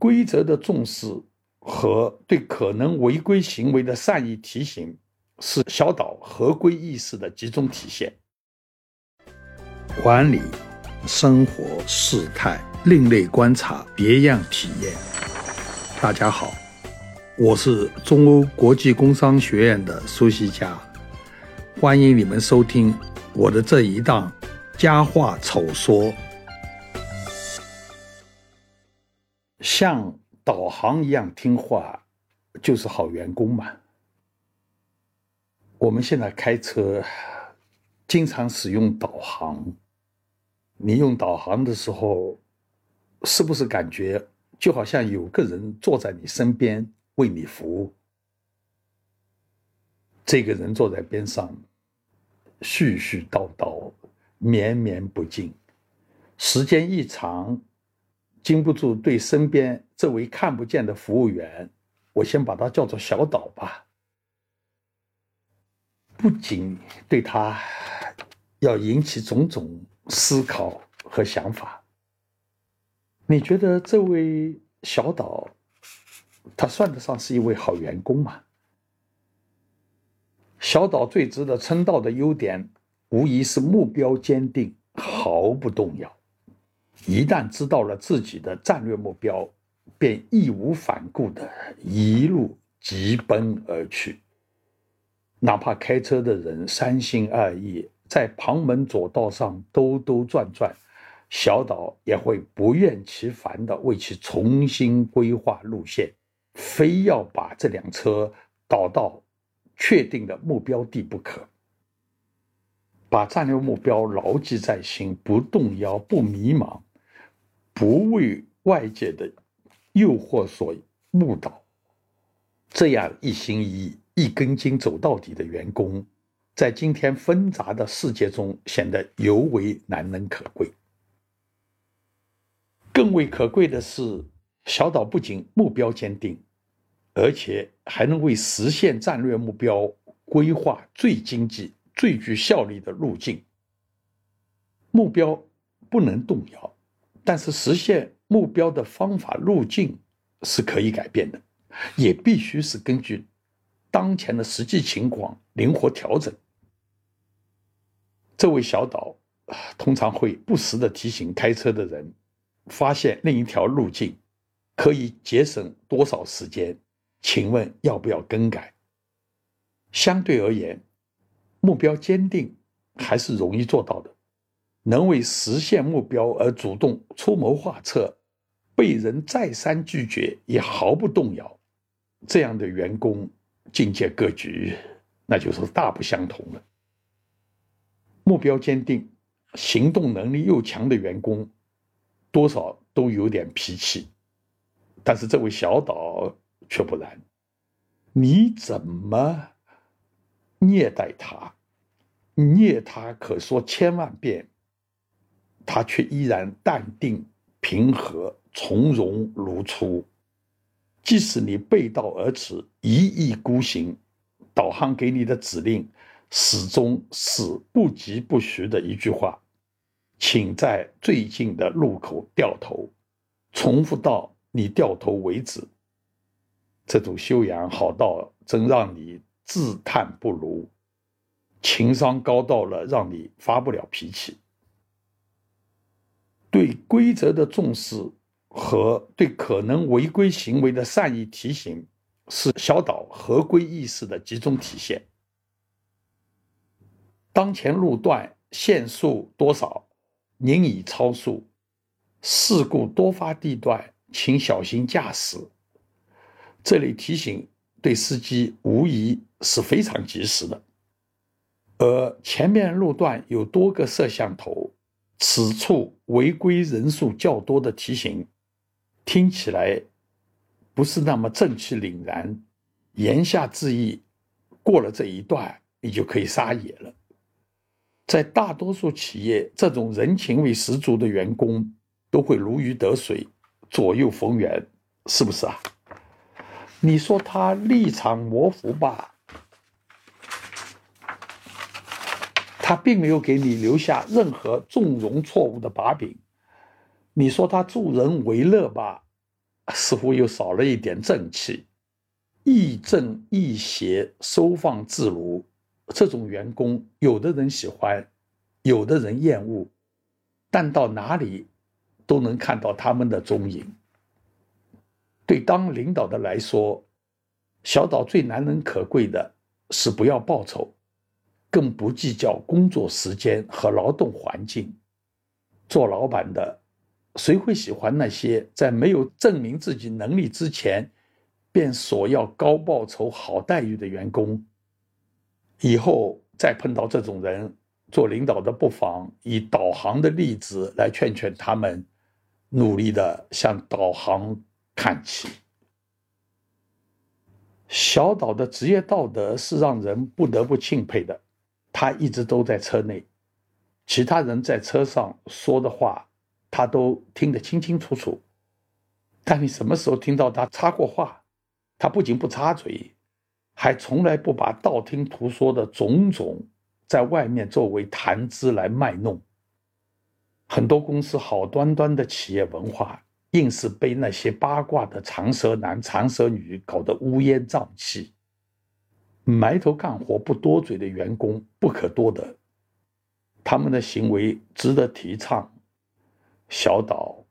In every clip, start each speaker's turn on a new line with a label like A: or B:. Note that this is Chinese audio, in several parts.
A: 规则的重视和对可能违规行为的善意提醒，是小岛合规意识的集中体现。管理、生活、事态、另类观察、别样体验。大家好，我是中欧国际工商学院的苏西佳，欢迎你们收听我的这一档佳话丑说。像导航一样听话，就是好员工嘛。我们现在开车经常使用导航，你用导航的时候，是不是感觉就好像有个人坐在你身边为你服务？这个人坐在边上，絮絮叨叨，绵绵不尽，时间一长。经不住对身边这位看不见的服务员，我先把他叫做小岛吧。不仅对他要引起种种思考和想法，你觉得这位小岛，他算得上是一位好员工吗？小岛最值得称道的优点，无疑是目标坚定，毫不动摇。一旦知道了自己的战略目标，便义无反顾的一路疾奔而去。哪怕开车的人三心二意，在旁门左道上兜兜转转，小岛也会不厌其烦的为其重新规划路线，非要把这辆车导到确定的目标地不可。把战略目标牢记在心，不动摇，不迷茫。不为外界的诱惑所误导，这样一心一意、一根筋走到底的员工，在今天纷杂的世界中显得尤为难能可贵。更为可贵的是，小岛不仅目标坚定，而且还能为实现战略目标规划最经济、最具效率的路径。目标不能动摇。但是实现目标的方法路径是可以改变的，也必须是根据当前的实际情况灵活调整。这位小岛通常会不时的提醒开车的人，发现另一条路径可以节省多少时间，请问要不要更改？相对而言，目标坚定还是容易做到的。能为实现目标而主动出谋划策，被人再三拒绝也毫不动摇，这样的员工境界格局那就是大不相同了。目标坚定、行动能力又强的员工，多少都有点脾气，但是这位小岛却不然，你怎么虐待他，虐他可说千万遍。他却依然淡定、平和、从容如初。即使你背道而驰、一意孤行，导航给你的指令始终是不疾不徐的一句话：“请在最近的路口掉头，重复到你掉头为止。”这种修养好到真让你自叹不如，情商高到了让你发不了脾气。对规则的重视和对可能违规行为的善意提醒，是小岛合规意识的集中体现。当前路段限速多少？您已超速，事故多发地段，请小心驾驶。这类提醒对司机无疑是非常及时的。而前面路段有多个摄像头。此处违规人数较多的提醒，听起来不是那么正气凛然。言下之意，过了这一段，你就可以撒野了。在大多数企业，这种人情味十足的员工都会如鱼得水，左右逢源，是不是啊？你说他立场模糊吧？他并没有给你留下任何纵容错误的把柄。你说他助人为乐吧，似乎又少了一点正气，亦正亦邪，收放自如。这种员工，有的人喜欢，有的人厌恶，但到哪里都能看到他们的踪影。对当领导的来说，小岛最难能可贵的是不要报酬，更不计较工作时间和劳动环境。做老板的，谁会喜欢那些在没有证明自己能力之前，便索要高报酬、好待遇的员工？以后再碰到这种人，做领导的不妨以导航的例子来劝劝他们，努力的向导航看齐。小岛的职业道德是让人不得不钦佩的，他一直都在车内。其他人在车上说的话，他都听得清清楚楚。但你什么时候听到他插过话？他不仅不插嘴，还从来不把道听途说的种种在外面作为谈资来卖弄。很多公司好端端的企业文化，硬是被那些八卦的长舌男、长舌女搞得乌烟瘴气。埋头干活不多嘴的员工不可多得。他们的行为值得提倡，小岛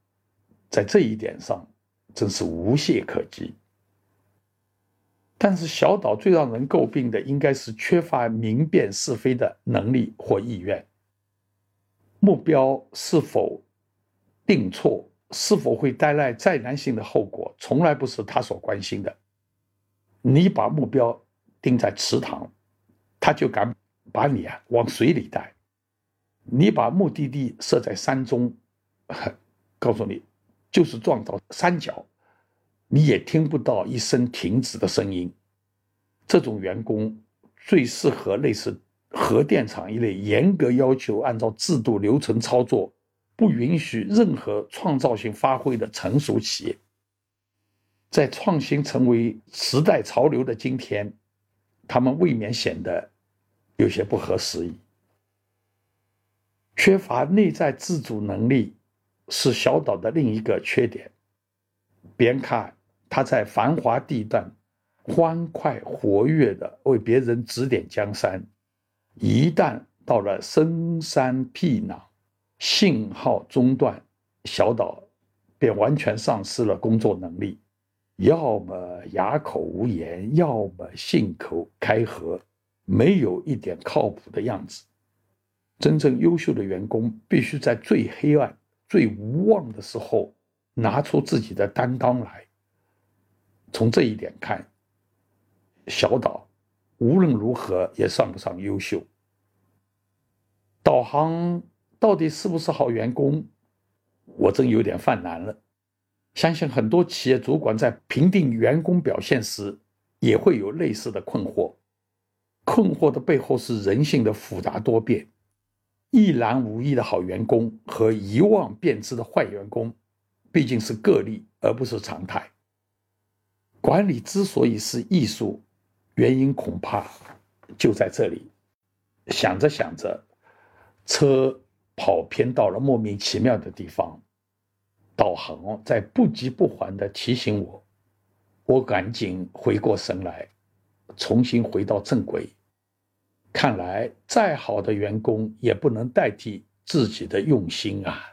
A: 在这一点上真是无懈可击。但是，小岛最让人诟病的应该是缺乏明辨是非的能力或意愿。目标是否定错，是否会带来灾难性的后果，从来不是他所关心的。你把目标定在池塘，他就敢把你啊往水里带。你把目的地设在山中，告诉你，就是撞到山脚，你也听不到一声停止的声音。这种员工最适合类似核电厂一类严格要求、按照制度流程操作、不允许任何创造性发挥的成熟企业。在创新成为时代潮流的今天，他们未免显得有些不合时宜。缺乏内在自主能力是小岛的另一个缺点。别看他在繁华地段欢快活跃的为别人指点江山，一旦到了深山僻壤，信号中断，小岛便完全丧失了工作能力，要么哑口无言，要么信口开河，没有一点靠谱的样子。真正优秀的员工必须在最黑暗、最无望的时候拿出自己的担当来。从这一点看，小岛无论如何也算不上优秀。导航到底是不是好员工，我真有点犯难了。相信很多企业主管在评定员工表现时，也会有类似的困惑。困惑的背后是人性的复杂多变。一览无遗的好员工和一望便知的坏员工，毕竟是个例而不是常态。管理之所以是艺术，原因恐怕就在这里。想着想着，车跑偏到了莫名其妙的地方，导航在不急不缓地提醒我，我赶紧回过神来，重新回到正轨。看来，再好的员工也不能代替自己的用心啊。